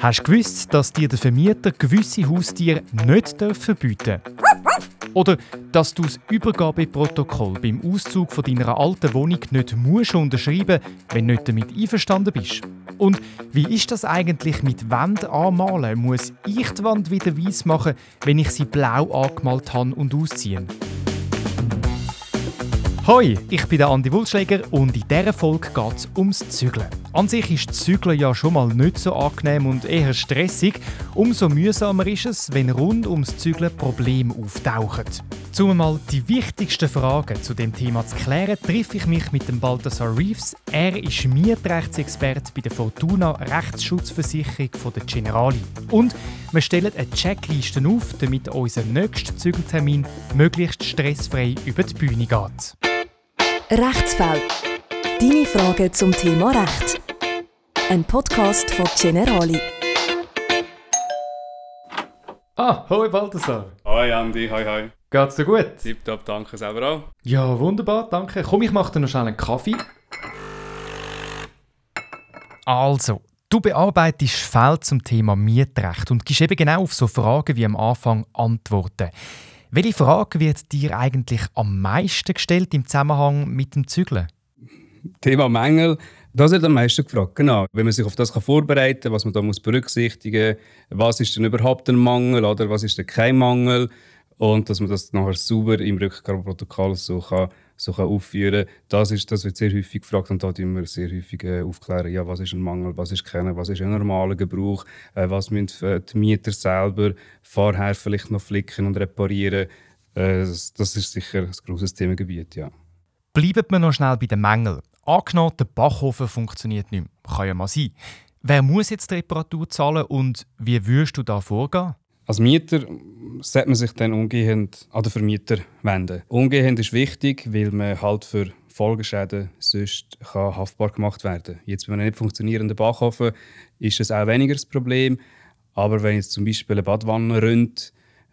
Hast du gewusst, dass dir der Vermieter gewisse Haustiere nicht verbieten darf? Oder dass du das Übergabeprotokoll beim Auszug von deiner alten Wohnung nicht musst unterschreiben wenn du nicht damit einverstanden bist? Und wie ist das eigentlich mit Wand anmalen? Muss ich die Wand wieder weiß machen, wenn ich sie blau angemalt habe und ausziehen? Hoi, ich bin der Andi Wulschläger und in dieser Folge geht es ums Zügeln. An sich ist Zügeln ja schon mal nicht so angenehm und eher stressig. Umso mühsamer ist es, wenn rund ums Zügeln Probleme auftauchen. Um mal die wichtigsten Fragen zu dem Thema zu klären, treffe ich mich mit dem Balthasar Reeves. Er ist Mietrechtsexperte bei der Fortuna Rechtsschutzversicherung von der Generali. Und wir stellen eine Checkliste auf, damit unser nächster Zügeltermin möglichst stressfrei über die Bühne geht. Rechtsfall. Deine Fragen zum Thema Recht. Ein Podcast von Generali. Ah, hoi Balthasar. Hoi Andi, hoi hoi. Geht's dir gut? Tipptopp, danke selber auch. Ja, wunderbar, danke. Komm, ich mache dir noch schnell einen Kaffee. Also, du bearbeitest Fälle zum Thema Mietrecht und gibst eben genau auf so Fragen wie am Anfang Antworten. Welche Frage wird dir eigentlich am meisten gestellt im Zusammenhang mit dem Zügeln? Thema Mängel, das wird am meisten gefragt. Genau. Wenn man sich auf das vorbereiten kann, was man da muss berücksichtigen muss, was ist denn überhaupt ein Mangel oder was ist denn kein Mangel und dass man das nachher sauber im Rückgabeprotokoll so kann so kann aufführen kann. Das, ist, das wird sehr häufig gefragt und da tun wir sehr häufig äh, aufklären, ja, was ist ein Mangel, was ist keiner, was ist ein normaler Gebrauch, äh, was müssen äh, die Mieter selber vorher vielleicht noch flicken und reparieren. Äh, das, das, ist sicher ein grosses Themengebiet, ja. Bleiben wir noch schnell bei den Mängeln. Angenommen, der Backofen funktioniert nicht mehr. Kann ja mal sein. Wer muss jetzt die Reparatur zahlen und wie würdest du da vorgehen? Als Mieter sollte man sich dann umgehend an den Vermieter wenden. Umgehend ist wichtig, weil man halt für Folgeschäden sonst kann haftbar gemacht werden Jetzt bei einem nicht funktionierenden Backofen ist das auch weniger das Problem. Aber wenn jetzt zum Beispiel eine Badwanne rinnt,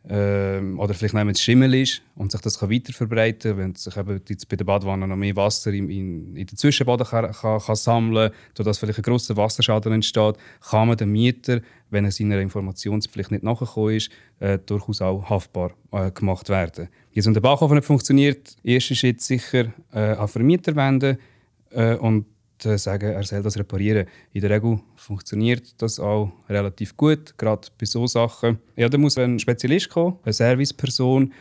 ähm, oder vielleicht noch Schimmel ist und sich das kann weiter verbreiten wenn sich eben jetzt bei der Badwanne noch mehr Wasser in, in, in den Zwischenboden kann, kann, kann sammeln kann, vielleicht ein grosser Wasserschaden entsteht, kann man den Mieter, wenn er seiner Informationspflicht nicht nachgekommen ist, äh, durchaus auch haftbar äh, gemacht werden. Jetzt, wenn der Backofen nicht funktioniert, erster Schritt sicher äh, an Vermieter wenden äh, und äh, sagen, er soll das reparieren. In der Regel funktioniert das auch relativ gut, gerade bei so Sachen. Ja, da muss ein Spezialist kommen, eine Serviceperson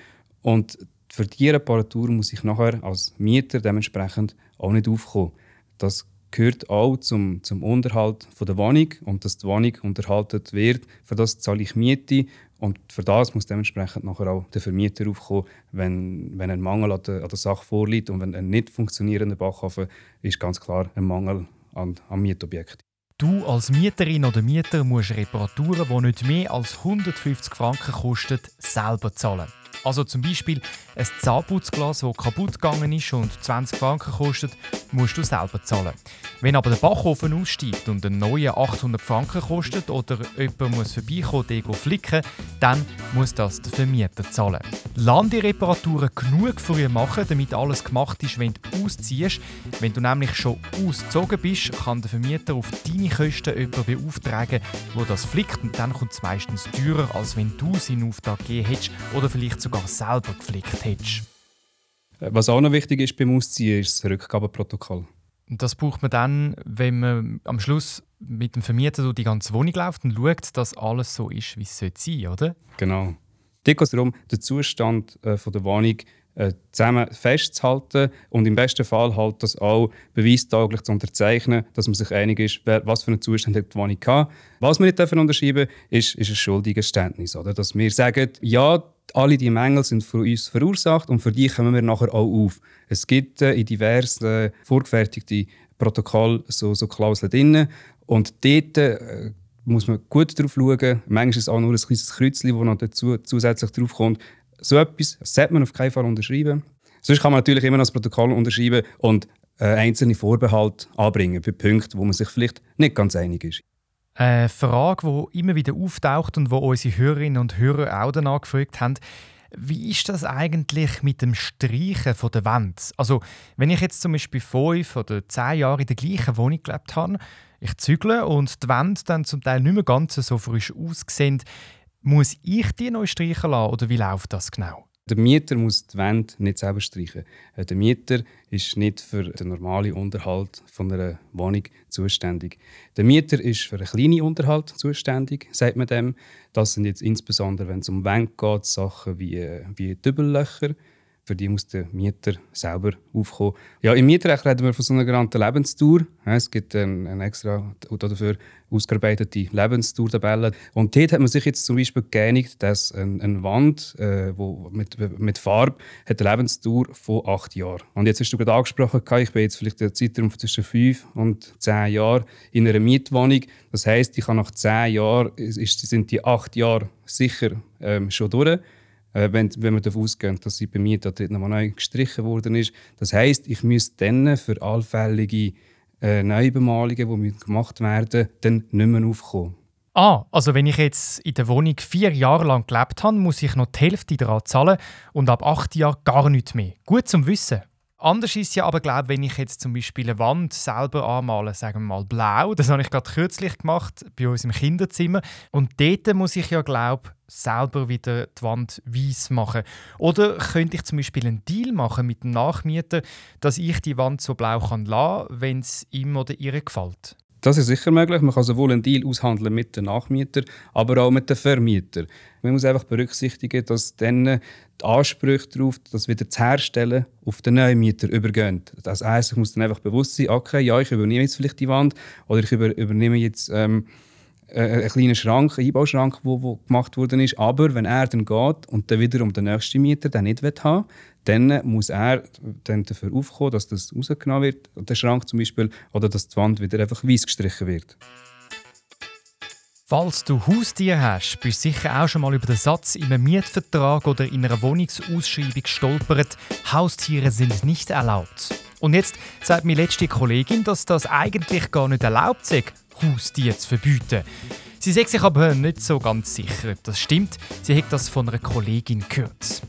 und für die Reparatur muss ich nachher als Mieter dementsprechend auch nicht aufkommen. Das gehört auch zum, zum Unterhalt von der Wohnung und dass die Wohnung unterhalten wird. Für das zahle ich Miete und für das muss dementsprechend nachher auch der Vermieter aufkommen, wenn, wenn ein Mangel an der, an der Sache vorliegt. Und wenn ein nicht funktionierender Backofen ist ganz klar ein Mangel an, am Mietobjekt. Du als Mieterin oder Mieter musst Reparaturen, die nicht mehr als 150 Franken kosten, selber zahlen. Also zum Beispiel ein Zahnputzglas, das kaputt gegangen ist und 20 Franken kostet, musst du selber zahlen. Wenn aber der Backofen aussteigt und ein neuer 800 Franken kostet oder jemand muss vorbeikommen, den flicken, dann muss das der Vermieter zahlen. Lass die Reparaturen genug früh machen, damit alles gemacht ist, wenn du ausziehst. Wenn du nämlich schon ausgezogen bist, kann der Vermieter auf deine Kosten jemanden beauftragen, der das flickt und dann kommt es meistens teurer, als wenn du seinen Auftrag gegeben hättest oder vielleicht sogar selber geflickt hättest. Was auch noch wichtig ist beim Ausziehen, ist das Rückgabeprotokoll. Das braucht man dann, wenn man am Schluss mit dem Vermieter durch die ganze Wohnung läuft und schaut, dass alles so ist, wie es sein sollte, oder? Genau. Dort geht es darum, den Zustand äh, von der Wohnung äh, zusammen festzuhalten und im besten Fall halt das auch beweistaglich zu unterzeichnen, dass man sich einig ist, wer, was für einen Zustand hat die Wohnung hat. Was wir nicht dürfen unterschreiben ist, ist ein Schuldigenständnis. Oder? Dass wir sagen, ja, alle die Mängel sind von uns verursacht und für die kommen wir nachher auch auf. Es gibt äh, in diversen äh, vorgefertigten Protokollen so, so Klauseln drin und dort äh, muss man gut darauf schauen. Manchmal ist es auch nur ein kleines Kreuzchen, das noch dazu zusätzlich drauf kommt. So etwas sollte man auf keinen Fall unterschreiben. Sonst kann man natürlich immer noch das Protokoll unterschreiben und äh, einzelne Vorbehalte anbringen bei Punkten, wo man sich vielleicht nicht ganz einig ist. Eine Frage, die immer wieder auftaucht und wo unsere Hörerinnen und Hörer auch danach gefragt haben, wie ist das eigentlich mit dem Streichen der Wand? Also, wenn ich jetzt zum Beispiel fünf oder zehn Jahre in der gleichen Wohnung gelebt habe, ich zügle und die Wände dann zum Teil nicht mehr ganz so frisch aussehen, muss ich die neu streichen lassen oder wie läuft das genau? Der Mieter muss die Wände nicht selber streichen. Äh, der Mieter ist nicht für den normalen Unterhalt von einer Wohnung zuständig. Der Mieter ist für einen kleinen Unterhalt zuständig, sagt man dem. Das sind jetzt insbesondere, wenn es um Wände geht, Sachen wie, äh, wie Dübellöcher, für die muss der Mieter selber aufkommen. Ja, Im Mietrecht reden wir von so einer genannten Lebenstour. Es gibt eine extra dafür ausgearbeitete Lebenstour-Tabelle. Und dort hat man sich jetzt zum Beispiel geeinigt, dass eine Wand äh, wo mit, mit Farbe hat eine Lebenstour von acht Jahren. Und jetzt hast du gerade angesprochen, ich bin jetzt vielleicht der Zeitraum zwischen fünf und zehn Jahren in einer Mietwohnung. Das heißt, ich kann nach zehn Jahren ist, sind die acht Jahre sicher ähm, schon durch wenn, wenn wir davon ausgehen, dass sie bei mir da nochmal neu gestrichen worden ist. Das heisst, ich müsste dann für allfällige äh, Neubemalungen, die gemacht werden, dann nicht mehr aufkommen. Ah, also wenn ich jetzt in der Wohnung vier Jahre lang gelebt habe, muss ich noch die Hälfte daran zahlen und ab acht Jahren gar nichts mehr. Gut zum Wissen. Anders ist ja aber, glaube wenn ich jetzt zum Beispiel eine Wand selber anmale, sagen wir mal blau, das habe ich gerade kürzlich gemacht bei uns im Kinderzimmer und dort muss ich ja, glaube selber wieder die Wand weiß machen. Oder könnte ich zum Beispiel einen Deal machen mit dem Nachmieter, dass ich die Wand so blau kann lassen, wenn es ihm oder ihr gefällt? Das ist sicher möglich. Man kann sowohl einen Deal aushandeln mit den Nachmieter, aber auch mit den Vermieter. Man muss einfach berücksichtigen, dass dann die Ansprüche darauf, das wieder zu herstellen, auf den neuen Mieter übergehen. Das heisst, ich muss dann einfach bewusst sein, okay, ja, ich übernehme jetzt vielleicht die Wand oder ich über, übernehme jetzt ähm, äh, einen kleinen Schrank, einen Einbauschrank, der gemacht worden ist. Aber wenn er dann geht und dann wiederum der nächste Mieter den nicht haben dann muss er dann dafür aufkommen, dass das rausgenommen wird, der Schrank zum Beispiel, oder dass die Wand wieder einfach weiß gestrichen wird. Falls du Haustier hast, bist du sicher auch schon mal über den Satz in einem Mietvertrag oder in einer Wohnungsausschreibung gestolpert, Haustiere sind nicht erlaubt. Und jetzt sagt mir letzte Kollegin, dass das eigentlich gar nicht erlaubt ist, Haustiere zu verbieten. Sie sagt sich aber nicht so ganz sicher, ob das stimmt. Sie hat das von einer Kollegin gehört.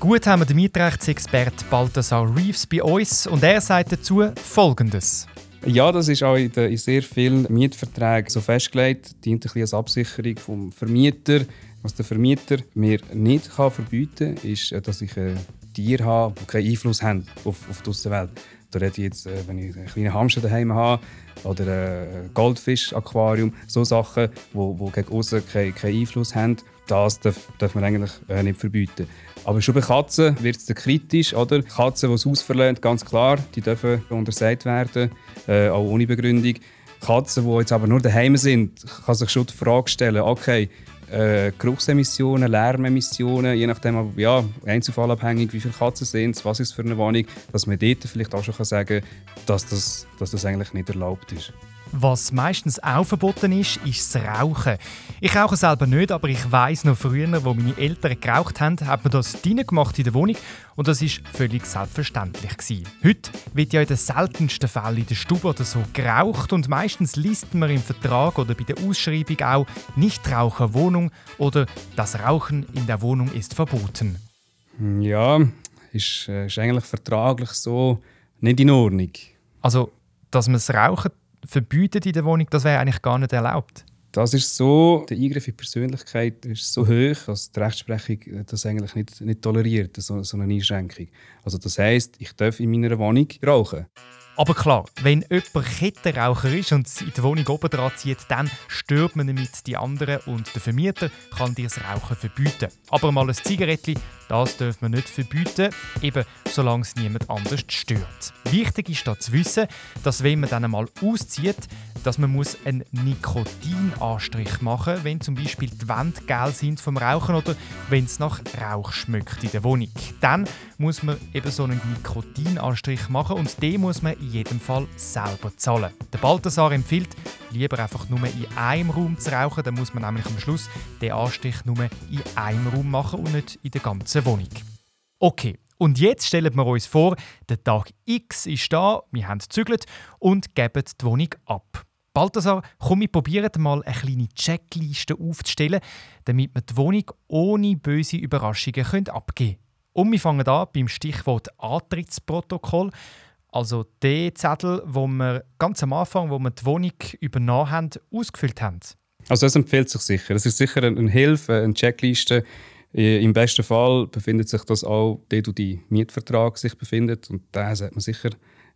Gut haben wir den Mietrechtsexpert Balthasar Reeves bei uns und er sagt dazu Folgendes. Ja, das ist auch in, sehr vielen Mietverträgen so festgelegt. Dient ein bisschen als Absicherung vom Vermieter. Was der Vermieter mir nicht kann verbieten kann, ist, äh, dass ich ein Tier habe, die keinen Einfluss haben auf, auf die Außenwelt. Da rede ich jetzt, äh, wenn ich einen kleinen Hamster daheim habe oder ein Goldfisch-Aquarium, so Sachen, die, die gegen außen keinen, keinen Einfluss haben, das darf, darf man eigentlich äh, nicht verbieten. Aber schon bei Katzen wird es kritisch. Oder? Katzen, die das Haus ganz klar, die dürfen untersagt werden, äh, auch ohne Begründung. Katzen, die jetzt aber nur daheim sind, kann sich schon die Frage stellen, okay, äh, Geruchsemissionen, Lärmemissionen, je nachdem, ja, einzelfallabhängig, wie viele Katzen sind was ist es für eine Wohnung, dass man dort vielleicht auch schon sagen kann, dass das, dass das eigentlich nicht erlaubt ist. Was meistens auch verboten ist, ist das Rauchen. Ich rauche selber nicht, aber ich weiß noch früher, wo meine Eltern geraucht haben, hat man das drinnen gemacht in der Wohnung und das ist völlig selbstverständlich gewesen. Heute wird ja in den seltensten Fällen in der Stube oder so geraucht und meistens liest man im Vertrag oder bei der Ausschreibung auch Nichtraucher Wohnung oder das Rauchen in der Wohnung ist verboten. Ja, ist, äh, ist eigentlich vertraglich so nicht in Ordnung. Also, dass man das Rauchen verbietet in der Wohnung, das wäre eigentlich gar nicht erlaubt. Das ist so, der Eingriff in die Persönlichkeit ist so hoch, dass die Rechtsprechung das eigentlich nicht, nicht toleriert, so, so eine Einschränkung. Also das heißt, ich darf in meiner Wohnung rauchen. Aber klar, wenn jemand Kettenraucher ist und in die Wohnung oben dran zieht, dann stört man damit die anderen und der Vermieter kann dir das Rauchen verbieten. Aber mal ein Zigarettchen, das darf man nicht verbieten, eben solange es niemand anders stört. Wichtig ist da zu wissen, dass wenn man dann einmal auszieht, dass man muss einen Nikotinanstrich machen muss, wenn zum Beispiel die Wände gel sind vom Rauchen oder wenn es nach Rauch schmeckt in der Wohnung. Dann muss man eben so einen Nikotinanstrich machen und den muss man in jedem Fall selber zahlen. Der Balthasar empfiehlt, lieber einfach nur in einem Raum zu rauchen, dann muss man nämlich am Schluss den Anstrich nur in einem Raum machen und nicht in der ganzen Wohnung. Okay, und jetzt stellen wir uns vor, der Tag X ist da, wir haben gezügelt und geben die Wohnung ab. Balthasar, komm, wir probieren mal eine kleine Checkliste aufzustellen, damit wir die Wohnung ohne böse Überraschungen abgeben können. Und wir fangen an beim Stichwort Antrittsprotokoll. also der Zettel, wo wir ganz am Anfang, wo wir die Wohnung übernommen haben, ausgefüllt haben. Also das empfiehlt sich sicher. Es ist sicher eine Hilfe, eine Checkliste. Im besten Fall befindet sich das auch dort, wo die Mietvertrag sich befindet. Und da sollte man sicher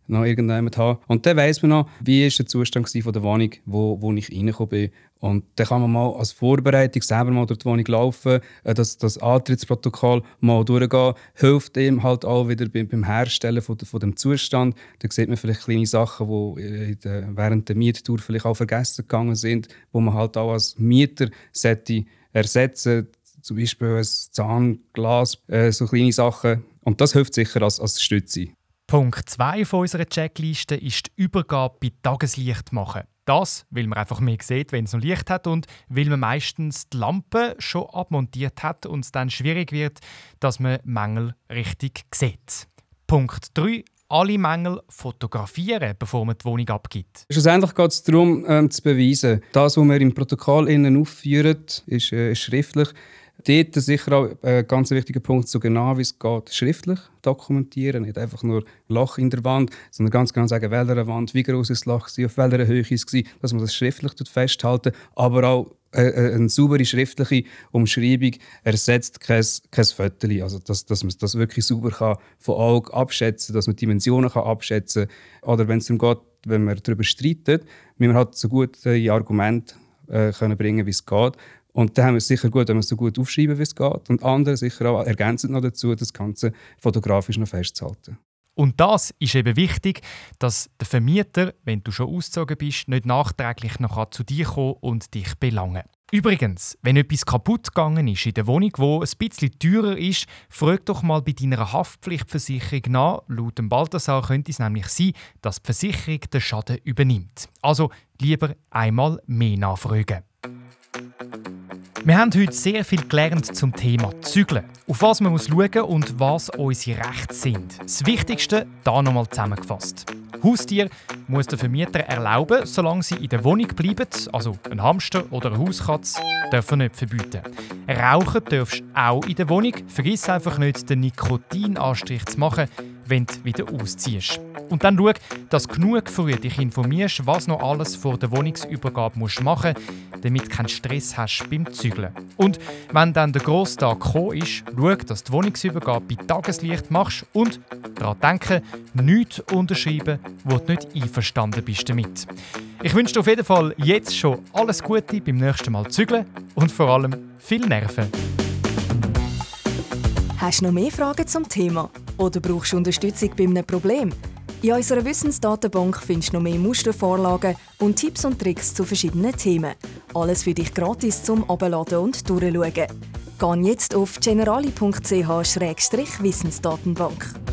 noch irgendjemand haben. Und dann weiss man noch, wie ist der Zustand von der Wohnung, wo, wo ich reingekommen bin. Und dann kann man mal als Vorbereitung selber mal durch die Wohnung laufen, äh, das, das Antrittsprotokoll mal durchgehen, hilft ihm halt auch wieder beim Herstellen von, von dem Zustand. Da sieht man vielleicht kleine Sachen, die äh, der, während der Miettour vielleicht auch vergessen gegangen sind, wo man halt auch als Mieter sollte ersetzen zum Beispiel ein Zahnglas, äh, so kleine Sachen. Und das hilft sicher als, als Stütze. Punkt 2 unserer Checkliste ist die Übergabe bei Tageslicht machen. Das, weil man einfach mehr sieht, wenn es noch Licht hat und weil man meistens die Lampe schon abmontiert hat und es dann schwierig wird, dass man Mängel richtig sieht. Punkt 3 alle Mängel fotografieren, bevor man die Wohnung abgibt. Schlussendlich geht es darum, ähm, zu beweisen. Das, was wir im Protokoll innen aufführen, ist, äh, ist schriftlich. Dort sicher auch ein äh, ganz wichtiger Punkt, so genau wie es geht, schriftlich dokumentieren. Nicht einfach nur Loch in der Wand, sondern ganz genau sagen, welcher Wand, wie groß ist das Loch war, auf welcher Höhe es war, dass man das schriftlich festhalten aber auch äh, äh, eine saubere schriftliche Umschreibung ersetzt kein, kein. Also, dass, dass man das wirklich sauber kann, von Auge abschätzen dass man Dimensionen kann abschätzen kann. Oder wenn es darum geht, wenn man darüber streitet, müssen wir halt so gute Argumente äh, können bringen wie es geht. Und da haben wir es sicher gut, wenn wir es so gut aufschreiben, wie es geht. Und andere sicher auch ergänzend noch dazu, das Ganze fotografisch noch festzuhalten. Und das ist eben wichtig, dass der Vermieter, wenn du schon ausgezogen bist, nicht nachträglich noch zu dir kommen und dich belangen. Übrigens, wenn etwas kaputt gegangen ist in der Wohnung, wo ein bisschen teurer ist, frag doch mal bei deiner Haftpflichtversicherung nach. Laut dem Balthasar könnte es nämlich sein, dass die Versicherung den Schaden übernimmt. Also lieber einmal mehr nachfragen. Wir haben heute sehr viel gelernt zum Thema Zügeln. Auf was man muss schauen und was unsere Rechte sind. Das Wichtigste hier nochmal zusammengefasst. Haustier muss der Vermieter erlauben, solange sie in der Wohnung bleiben. Also ein Hamster oder eine Hauskatze dürfen nicht verbieten. Rauchen darfst auch in der Wohnung. Vergiss einfach nicht, den Nikotinanstrich zu machen, wenn du wieder ausziehst. Und dann schau, dass du genug früh dich informierst, was noch alles vor der Wohnungsübergabe musst machen musst, damit du keinen Stress hast beim Zügeln. Und wenn dann der Grosstag gekommen ist, schau, dass die Wohnungsübergabe bei Tageslicht machst und daran denken, nichts unterschreiben, wo du nicht einverstanden bist damit. Ich wünsche dir auf jeden Fall jetzt schon alles Gute beim nächsten Mal zügeln und vor allem viel Nerven. Hast du noch mehr Fragen zum Thema? Oder brauchst du Unterstützung bei einem Problem? In unserer Wissensdatenbank findest du noch mehr Mustervorlagen und Tipps und Tricks zu verschiedenen Themen. Alles für dich gratis zum Abladen und Durchschauen. Geh jetzt auf generali.ch-wissensdatenbank.